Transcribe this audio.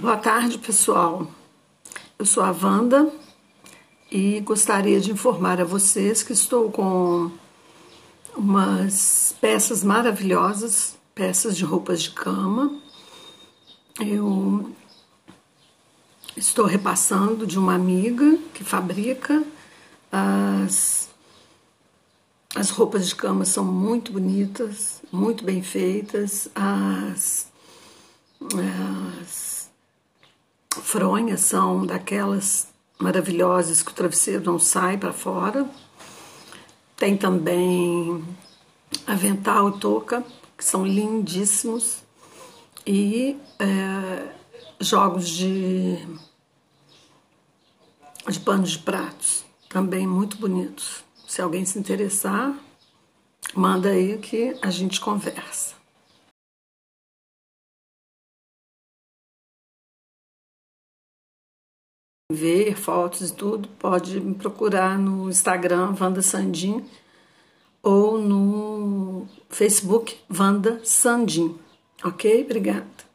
Boa tarde, pessoal. Eu sou a Wanda e gostaria de informar a vocês que estou com umas peças maravilhosas, peças de roupas de cama. Eu estou repassando de uma amiga que fabrica as as roupas de cama são muito bonitas, muito bem feitas. As, as fronhas são daquelas maravilhosas que o travesseiro não sai para fora. Tem também avental e touca, que são lindíssimos. E é, jogos de, de panos de pratos, também muito bonitos. Se alguém se interessar, manda aí que a gente conversa. Ver fotos e tudo, pode me procurar no Instagram Vanda Sandim ou no Facebook Vanda Sandim. Ok? Obrigada.